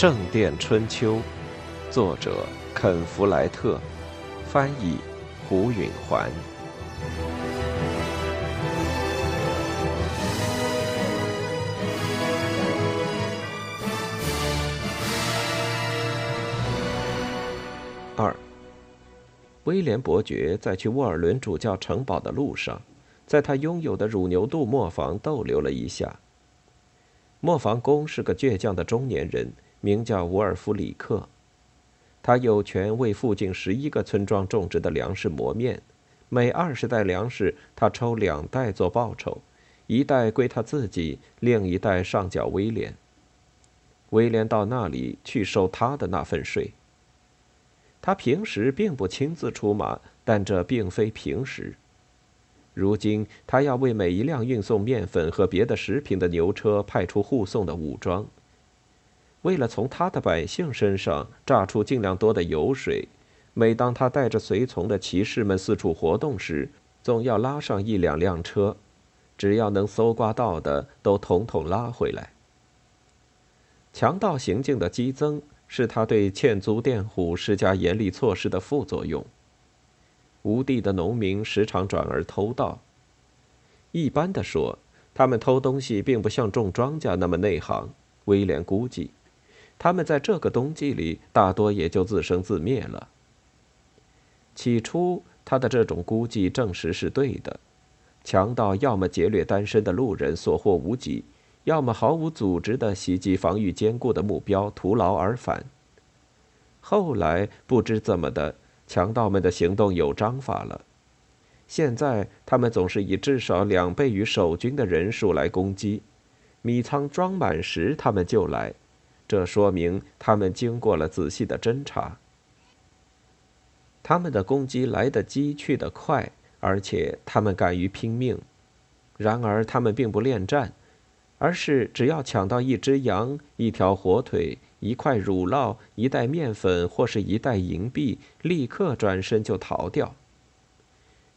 圣殿春秋》，作者肯·弗莱特，翻译胡允环。二，威廉伯爵在去沃尔伦主教城堡的路上，在他拥有的乳牛渡磨坊逗留了一下。磨坊工是个倔强的中年人，名叫伍尔夫里克。他有权为附近十一个村庄种植的粮食磨面，每二十袋粮食，他抽两袋做报酬，一袋归他自己，另一袋上缴威廉。威廉到那里去收他的那份税。他平时并不亲自出马，但这并非平时。如今，他要为每一辆运送面粉和别的食品的牛车派出护送的武装。为了从他的百姓身上榨出尽量多的油水，每当他带着随从的骑士们四处活动时，总要拉上一两辆车，只要能搜刮到的，都统统拉回来。强盗行径的激增是他对欠租佃户施加严厉措施的副作用。无地的农民时常转而偷盗。一般的说，他们偷东西并不像种庄稼那么内行。威廉估计，他们在这个冬季里大多也就自生自灭了。起初，他的这种估计证实是对的。强盗要么劫掠单身的路人，所获无几；要么毫无组织地袭击防御坚固的目标，徒劳而返。后来，不知怎么的。强盗们的行动有章法了。现在他们总是以至少两倍于守军的人数来攻击。米仓装满时，他们就来，这说明他们经过了仔细的侦查。他们的攻击来得急，去得快，而且他们敢于拼命。然而，他们并不恋战，而是只要抢到一只羊、一条火腿。一块乳酪、一袋面粉或是一袋银币，立刻转身就逃掉。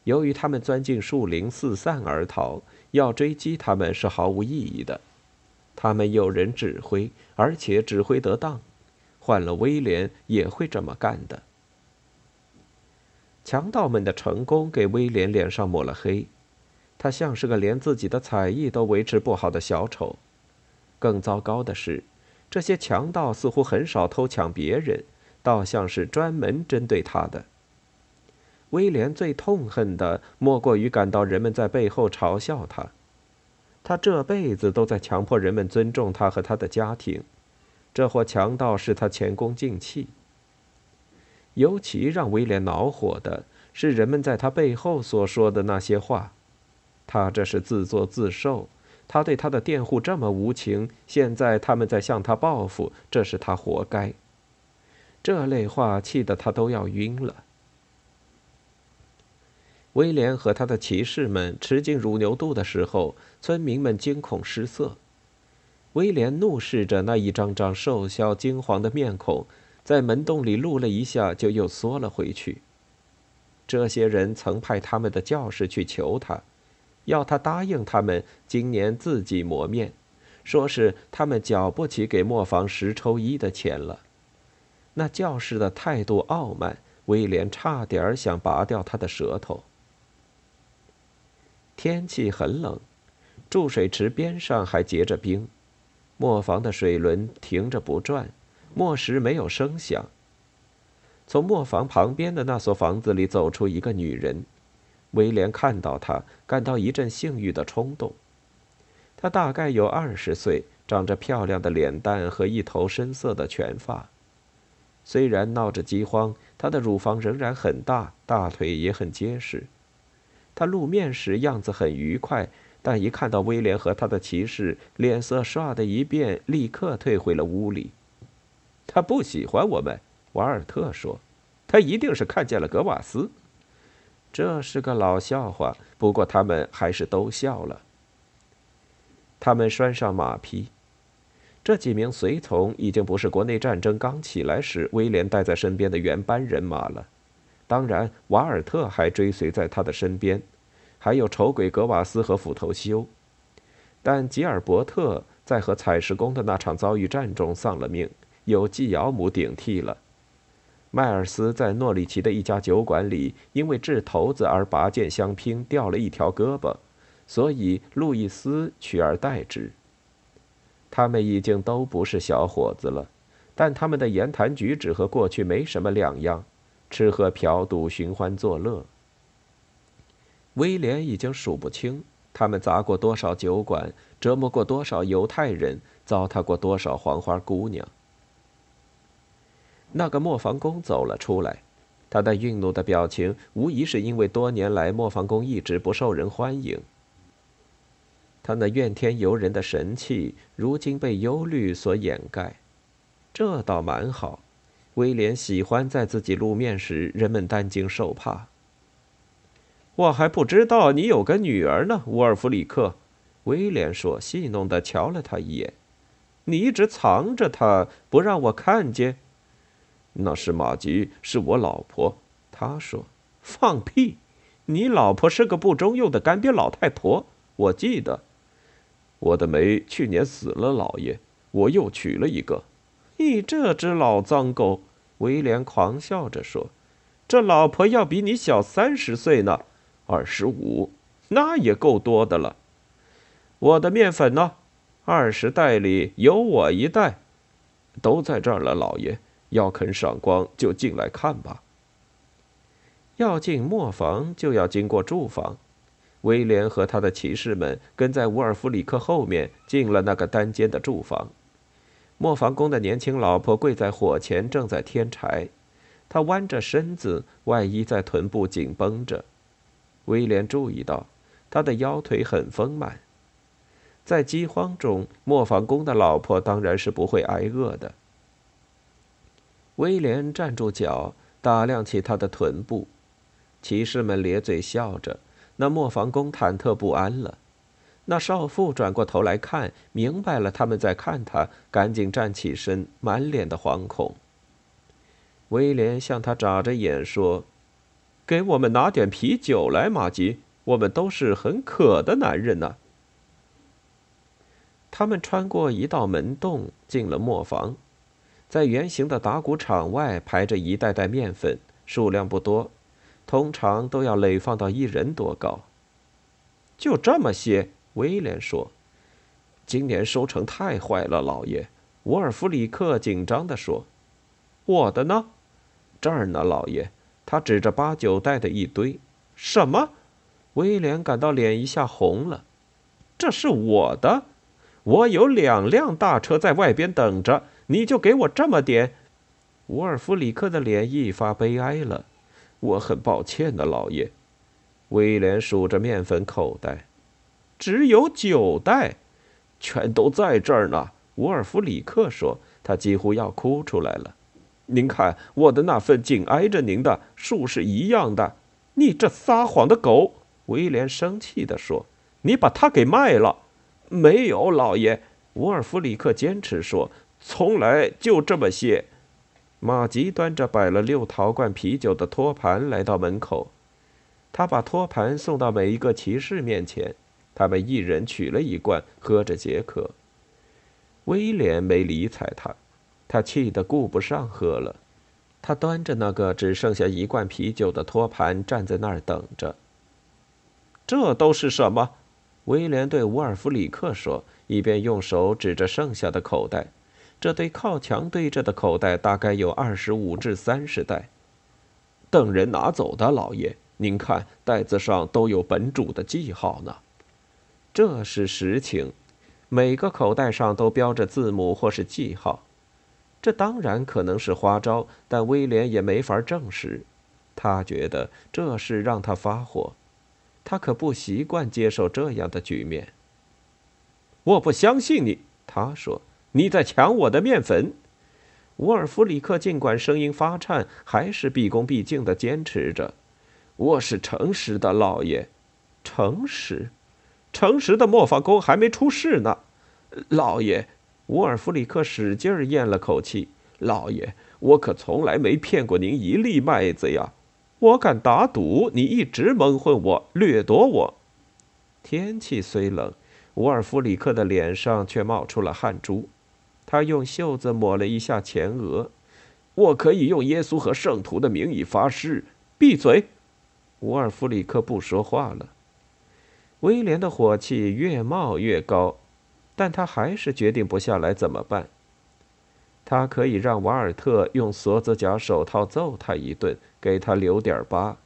由于他们钻进树林四散而逃，要追击他们是毫无意义的。他们有人指挥，而且指挥得当，换了威廉也会这么干的。强盗们的成功给威廉脸上抹了黑，他像是个连自己的才艺都维持不好的小丑。更糟糕的是。这些强盗似乎很少偷抢别人，倒像是专门针对他的。威廉最痛恨的莫过于感到人们在背后嘲笑他，他这辈子都在强迫人们尊重他和他的家庭。这伙强盗使他前功尽弃。尤其让威廉恼火的是人们在他背后所说的那些话，他这是自作自受。他对他的佃户这么无情，现在他们在向他报复，这是他活该。这类话气得他都要晕了。威廉和他的骑士们吃进乳牛肚的时候，村民们惊恐失色。威廉怒视着那一张张瘦削惊惶的面孔，在门洞里露了一下，就又缩了回去。这些人曾派他们的教士去求他。要他答应他们今年自己磨面，说是他们缴不起给磨坊十抽一的钱了。那教士的态度傲慢，威廉差点想拔掉他的舌头。天气很冷，注水池边上还结着冰，磨坊的水轮停着不转，磨石没有声响。从磨坊旁边的那所房子里走出一个女人。威廉看到她，感到一阵性欲的冲动。她大概有二十岁，长着漂亮的脸蛋和一头深色的全发。虽然闹着饥荒，她的乳房仍然很大，大腿也很结实。他露面时样子很愉快，但一看到威廉和他的骑士，脸色唰的一变，立刻退回了屋里。他不喜欢我们，瓦尔特说。他一定是看见了格瓦斯。这是个老笑话，不过他们还是都笑了。他们拴上马匹，这几名随从已经不是国内战争刚起来时威廉带在身边的原班人马了。当然，瓦尔特还追随在他的身边，还有丑鬼格瓦斯和斧头修。但吉尔伯特在和采石工的那场遭遇战中丧了命，由季尧姆顶替了。迈尔斯在诺里奇的一家酒馆里，因为掷骰子而拔剑相拼，掉了一条胳膊，所以路易斯取而代之。他们已经都不是小伙子了，但他们的言谈举止和过去没什么两样，吃喝嫖赌，寻欢作乐。威廉已经数不清他们砸过多少酒馆，折磨过多少犹太人，糟蹋过多少黄花姑娘。那个磨坊工走了出来，他的愠怒的表情无疑是因为多年来磨坊工一直不受人欢迎。他那怨天尤人的神气，如今被忧虑所掩盖，这倒蛮好。威廉喜欢在自己露面时，人们担惊受怕。我还不知道你有个女儿呢，沃尔弗里克。威廉说，戏弄地瞧了他一眼。你一直藏着她，不让我看见。那是马吉，是我老婆。他说：“放屁！你老婆是个不中用的干瘪老太婆。”我记得。我的梅去年死了，老爷，我又娶了一个。你这只老脏狗！威廉狂笑着说：“这老婆要比你小三十岁呢，二十五，那也够多的了。”我的面粉呢？二十袋里有我一袋，都在这儿了，老爷。要肯赏光，就进来看吧。要进磨坊，就要经过住房。威廉和他的骑士们跟在伍尔弗里克后面进了那个单间的住房。磨坊工的年轻老婆跪在火前，正在添柴。她弯着身子，外衣在臀部紧绷着。威廉注意到，他的腰腿很丰满。在饥荒中，磨坊工的老婆当然是不会挨饿的。威廉站住脚，打量起他的臀部。骑士们咧嘴笑着。那磨坊工忐忑不安了。那少妇转过头来看，明白了他们在看他，赶紧站起身，满脸的惶恐。威廉向他眨着眼说：“给我们拿点啤酒来，马吉，我们都是很渴的男人呢。”他们穿过一道门洞，进了磨坊。在圆形的打谷场外排着一袋袋面粉，数量不多。通常都要垒放到一人多高。就这么些，威廉说：“今年收成太坏了，老爷。”沃尔夫里克紧张地说：“我的呢？这儿呢，老爷。”他指着八九袋的一堆。什么？威廉感到脸一下红了。这是我的，我有两辆大车在外边等着，你就给我这么点？沃尔夫里克的脸一发悲哀了。我很抱歉的，老爷。威廉数着面粉口袋，只有九袋，全都在这儿呢。沃尔弗里克说，他几乎要哭出来了。您看，我的那份紧挨着您的，数是一样的。你这撒谎的狗！威廉生气地说：“你把它给卖了？”没有，老爷。沃尔弗里克坚持说：“从来就这么些。”马吉端着摆了六陶罐啤酒的托盘来到门口，他把托盘送到每一个骑士面前，他们一人取了一罐，喝着解渴。威廉没理睬他，他气得顾不上喝了。他端着那个只剩下一罐啤酒的托盘站在那儿等着。这都是什么？威廉对伍尔弗里克说，一边用手指着剩下的口袋。这对靠墙对着的口袋大概有二十五至三十袋，等人拿走的，老爷。您看，袋子上都有本主的记号呢。这是实情，每个口袋上都标着字母或是记号。这当然可能是花招，但威廉也没法证实。他觉得这事让他发火，他可不习惯接受这样的局面。我不相信你，他说。你在抢我的面粉，沃尔弗里克尽管声音发颤，还是毕恭毕敬的坚持着：“我是诚实的，老爷，诚实，诚实的磨坊工还没出事呢，老爷。”沃尔弗里克使劲咽了口气：“老爷，我可从来没骗过您一粒麦子呀！我敢打赌，你一直蒙混我，掠夺我。”天气虽冷，沃尔弗里克的脸上却冒出了汗珠。他用袖子抹了一下前额。我可以用耶稣和圣徒的名义发誓。闭嘴！伍尔弗里克不说话了。威廉的火气越冒越高，但他还是决定不下来。怎么办？他可以让瓦尔特用锁子甲手套揍他一顿，给他留点疤。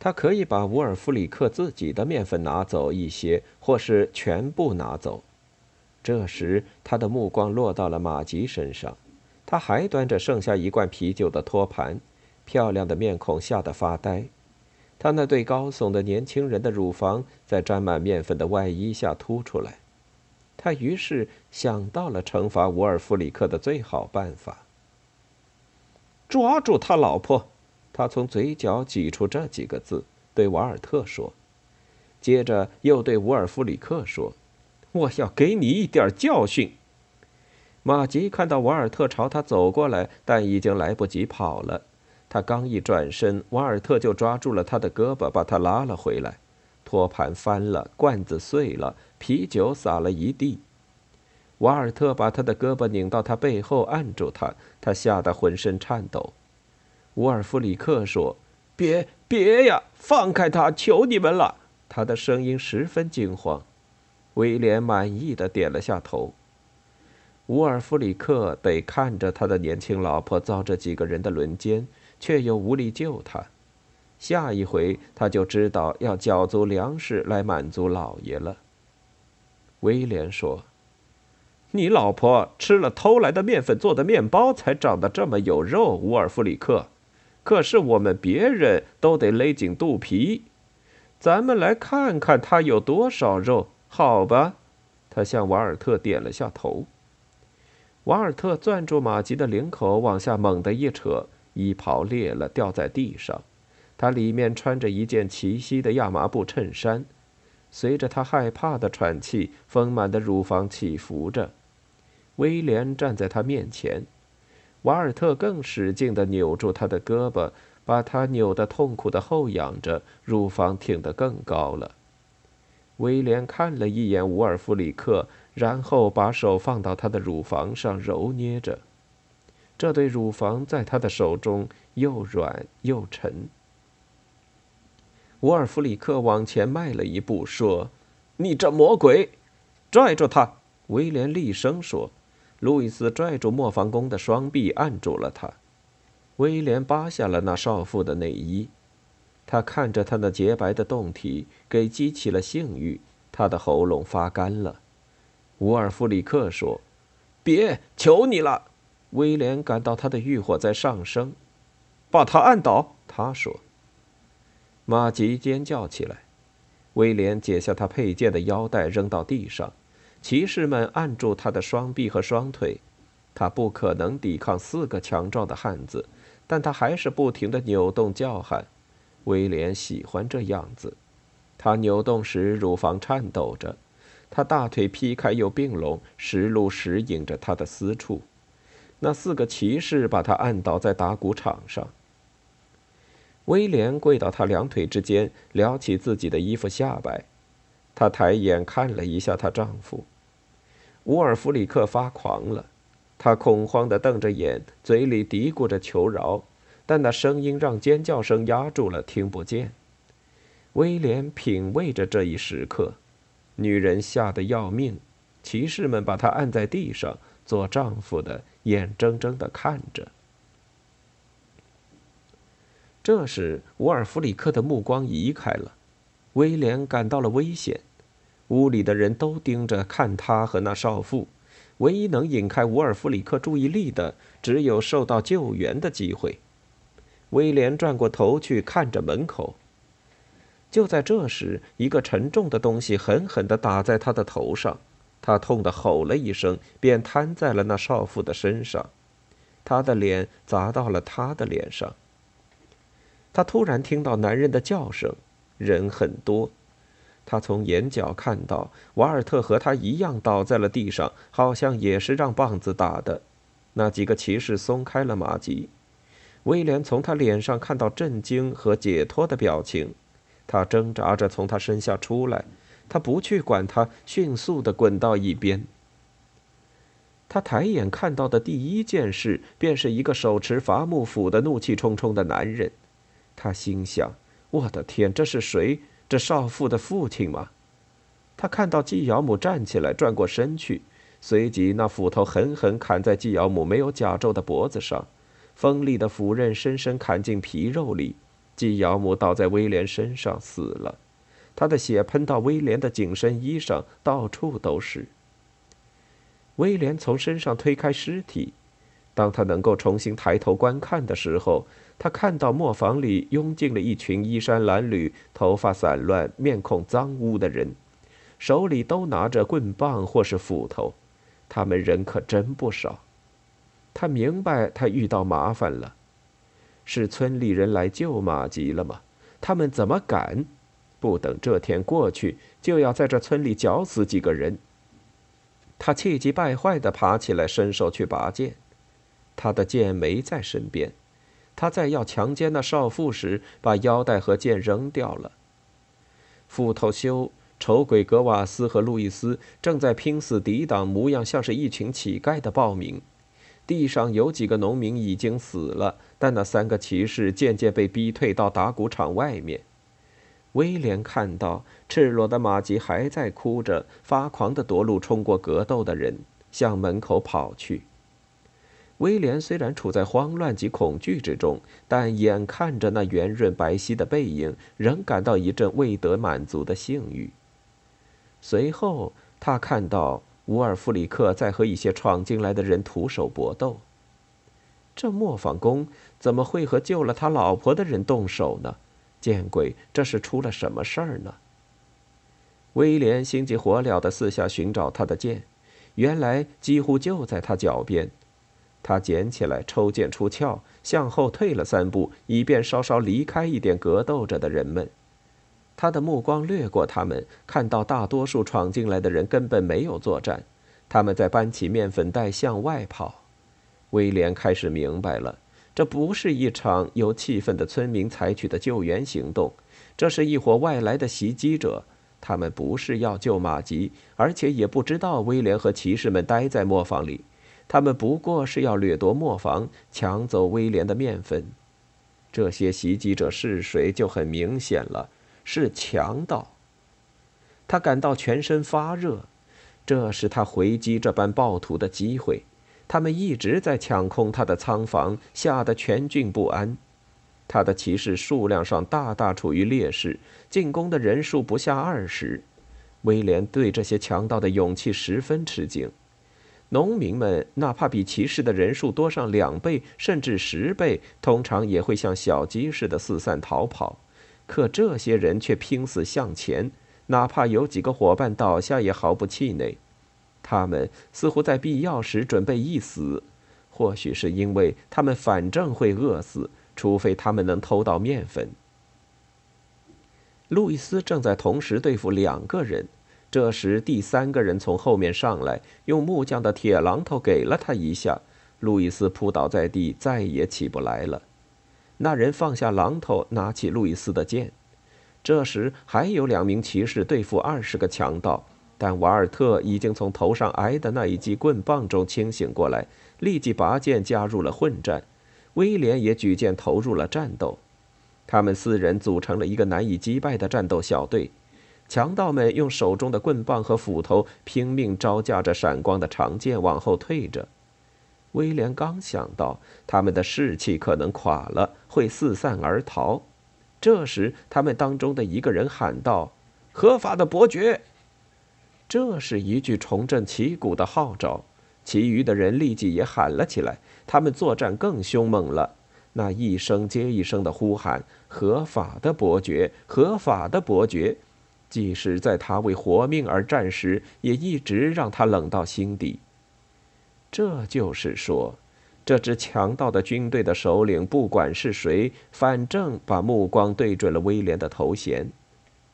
他可以把伍尔夫里克自己的面粉拿走一些，或是全部拿走。这时，他的目光落到了马吉身上。他还端着剩下一罐啤酒的托盘，漂亮的面孔吓得发呆。他那对高耸的年轻人的乳房在沾满面粉的外衣下凸出来。他于是想到了惩罚伍尔夫里克的最好办法：抓住他老婆。他从嘴角挤出这几个字，对瓦尔特说，接着又对伍尔夫里克说：“我要给你一点教训。”马吉看到瓦尔特朝他走过来，但已经来不及跑了。他刚一转身，瓦尔特就抓住了他的胳膊，把他拉了回来。托盘翻了，罐子碎了，啤酒洒了一地。瓦尔特把他的胳膊拧到他背后，按住他，他吓得浑身颤抖。乌尔夫里克说：“别别呀，放开他，求你们了！”他的声音十分惊慌。威廉满意的点了下头。乌尔夫里克得看着他的年轻老婆遭这几个人的轮奸，却又无力救他。下一回他就知道要缴足粮食来满足老爷了。威廉说：“你老婆吃了偷来的面粉做的面包，才长得这么有肉。”乌尔弗里克，可是我们别人都得勒紧肚皮。咱们来看看他有多少肉，好吧？他向瓦尔特点了下头。瓦尔特攥住马吉的领口，往下猛地一扯，衣袍裂了，掉在地上。他里面穿着一件齐膝的亚麻布衬衫，随着他害怕的喘气，丰满的乳房起伏着。威廉站在他面前，瓦尔特更使劲地扭住他的胳膊，把他扭得痛苦地后仰着，乳房挺得更高了。威廉看了一眼伍尔夫里克。然后把手放到他的乳房上揉捏着，这对乳房在他的手中又软又沉。沃尔弗里克往前迈了一步，说：“你这魔鬼，拽住他！”威廉厉声说。路易斯拽住磨坊工的双臂，按住了他。威廉扒下了那少妇的内衣，他看着他那洁白的胴体，给激起了性欲，他的喉咙发干了。沃尔弗里克说：“别，求你了！”威廉感到他的欲火在上升，把他按倒。他说。马吉尖叫起来。威廉解下他佩剑的腰带，扔到地上。骑士们按住他的双臂和双腿。他不可能抵抗四个强壮的汉子，但他还是不停地扭动叫喊。威廉喜欢这样子。他扭动时，乳房颤抖着。他大腿劈开又并拢，石路时引着他的私处。那四个骑士把他按倒在打谷场上。威廉跪到他两腿之间，撩起自己的衣服下摆。他抬眼看了一下她丈夫。乌尔弗里克发狂了，他恐慌地瞪着眼，嘴里嘀咕着求饶，但那声音让尖叫声压住了，听不见。威廉品味着这一时刻。女人吓得要命，骑士们把她按在地上，做丈夫的眼睁睁地看着。这时，沃尔弗里克的目光移开了，威廉感到了危险。屋里的人都盯着看他和那少妇，唯一能引开沃尔弗里克注意力的，只有受到救援的机会。威廉转过头去看着门口。就在这时，一个沉重的东西狠狠地打在他的头上，他痛得吼了一声，便瘫在了那少妇的身上。他的脸砸到了他的脸上。他突然听到男人的叫声，人很多。他从眼角看到瓦尔特和他一样倒在了地上，好像也是让棒子打的。那几个骑士松开了马吉。威廉从他脸上看到震惊和解脱的表情。他挣扎着从他身下出来，他不去管他，迅速地滚到一边。他抬眼看到的第一件事，便是一个手持伐木斧的怒气冲冲的男人。他心想：“我的天，这是谁？这少妇的父亲吗？”他看到季尧母站起来，转过身去，随即那斧头狠狠砍在季尧母没有甲胄的脖子上，锋利的斧刃深深砍进皮肉里，季尧母倒在威廉身上死了，他的血喷到威廉的紧身衣上，到处都是。威廉从身上推开尸体，当他能够重新抬头观看的时候，他看到磨坊里拥进了一群衣衫褴褛、头发散乱、面孔脏污的人，手里都拿着棍棒或是斧头，他们人可真不少。他明白他遇到麻烦了，是村里人来救马吉了吗？他们怎么敢？不等这天过去，就要在这村里绞死几个人。他气急败坏地爬起来，伸手去拔剑，他的剑没在身边。他在要强奸那少妇时，把腰带和剑扔掉了。斧头修、丑鬼格瓦斯和路易斯正在拼死抵挡模样像是一群乞丐的暴民。地上有几个农民已经死了，但那三个骑士渐渐被逼退到打谷场外面。威廉看到赤裸的马吉还在哭着，发狂地夺路冲过格斗的人，向门口跑去。威廉虽然处在慌乱及恐惧之中，但眼看着那圆润白皙的背影，仍感到一阵未得满足的性欲。随后，他看到乌尔弗里克在和一些闯进来的人徒手搏斗。这磨坊工怎么会和救了他老婆的人动手呢？见鬼！这是出了什么事儿呢？威廉心急火燎地四下寻找他的剑，原来几乎就在他脚边。他捡起来，抽剑出鞘，向后退了三步，以便稍稍离开一点格斗着的人们。他的目光掠过他们，看到大多数闯进来的人根本没有作战，他们在搬起面粉袋向外跑。威廉开始明白了。这不是一场由气愤的村民采取的救援行动，这是一伙外来的袭击者。他们不是要救马吉，而且也不知道威廉和骑士们待在磨坊里。他们不过是要掠夺磨坊，抢走威廉的面粉。这些袭击者是谁，就很明显了，是强盗。他感到全身发热，这是他回击这般暴徒的机会。他们一直在抢空他的仓房，吓得全郡不安。他的骑士数量上大大处于劣势，进攻的人数不下二十。威廉对这些强盗的勇气十分吃惊。农民们哪怕比骑士的人数多上两倍甚至十倍，通常也会像小鸡似的四散逃跑。可这些人却拼死向前，哪怕有几个伙伴倒下，也毫不气馁。他们似乎在必要时准备一死，或许是因为他们反正会饿死，除非他们能偷到面粉。路易斯正在同时对付两个人，这时第三个人从后面上来，用木匠的铁榔头给了他一下，路易斯扑倒在地，再也起不来了。那人放下榔头，拿起路易斯的剑。这时还有两名骑士对付二十个强盗。但瓦尔特已经从头上挨的那一记棍棒中清醒过来，立即拔剑加入了混战。威廉也举剑投入了战斗。他们四人组成了一个难以击败的战斗小队。强盗们用手中的棍棒和斧头拼命招架着闪光的长剑，往后退着。威廉刚想到他们的士气可能垮了，会四散而逃，这时他们当中的一个人喊道：“合法的伯爵！”这是一句重振旗鼓的号召，其余的人立即也喊了起来。他们作战更凶猛了，那一声接一声的呼喊：“合法的伯爵，合法的伯爵！”即使在他为活命而战时，也一直让他冷到心底。这就是说，这支强盗的军队的首领不管是谁，反正把目光对准了威廉的头衔。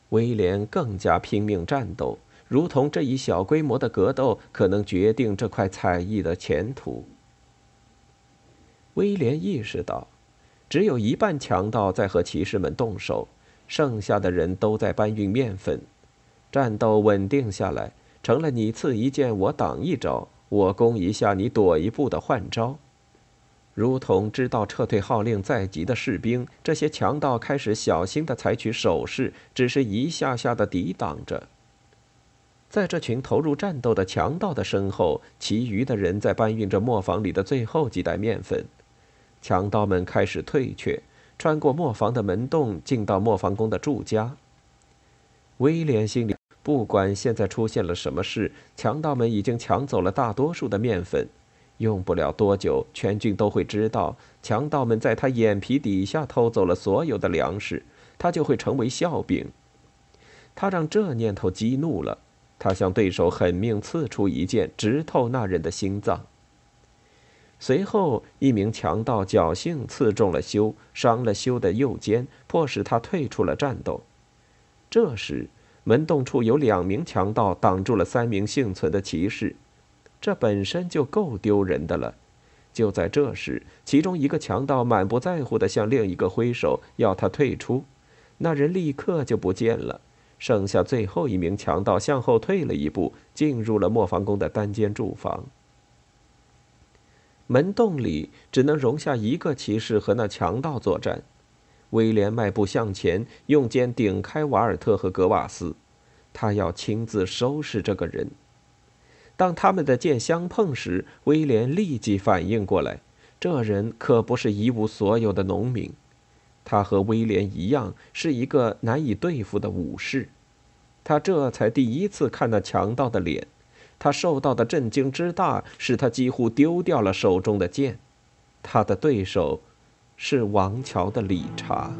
威廉更加拼命战斗。如同这一小规模的格斗可能决定这块彩艺的前途。威廉意识到，只有一半强盗在和骑士们动手，剩下的人都在搬运面粉。战斗稳定下来，成了你刺一剑我挡一招。我攻一下，你躲一步的换招。如同知道撤退号令在即的士兵，这些强盗开始小心地采取手势，只是一下下地抵挡着。在这群投入战斗的强盗的身后，其余的人在搬运着磨坊里的最后几袋面粉。强盗们开始退却，穿过磨坊的门洞，进到磨坊工的住家。威廉心里，不管现在出现了什么事，强盗们已经抢走了大多数的面粉，用不了多久，全军都会知道强盗们在他眼皮底下偷走了所有的粮食，他就会成为笑柄。他让这念头激怒了，他向对手狠命刺出一剑，直透那人的心脏。随后，一名强盗侥幸刺中了修，伤了修的右肩，迫使他退出了战斗。这时，门洞处有两名强盗挡住了三名幸存的骑士，这本身就够丢人的了。就在这时，其中一个强盗满不在乎地向另一个挥手，要他退出。那人立刻就不见了。剩下最后一名强盗向后退了一步，进入了磨坊工的单间住房。门洞里只能容下一个骑士和那强盗作战。威廉迈步向前，用剑顶开瓦尔特和格瓦斯，他要亲自收拾这个人。当他们的剑相碰时，威廉立即反应过来，这人可不是一无所有的农民，他和威廉一样是一个难以对付的武士。他这才第一次看那强盗的脸，他受到的震惊之大，使他几乎丢掉了手中的剑。他的对手。是王乔的理查。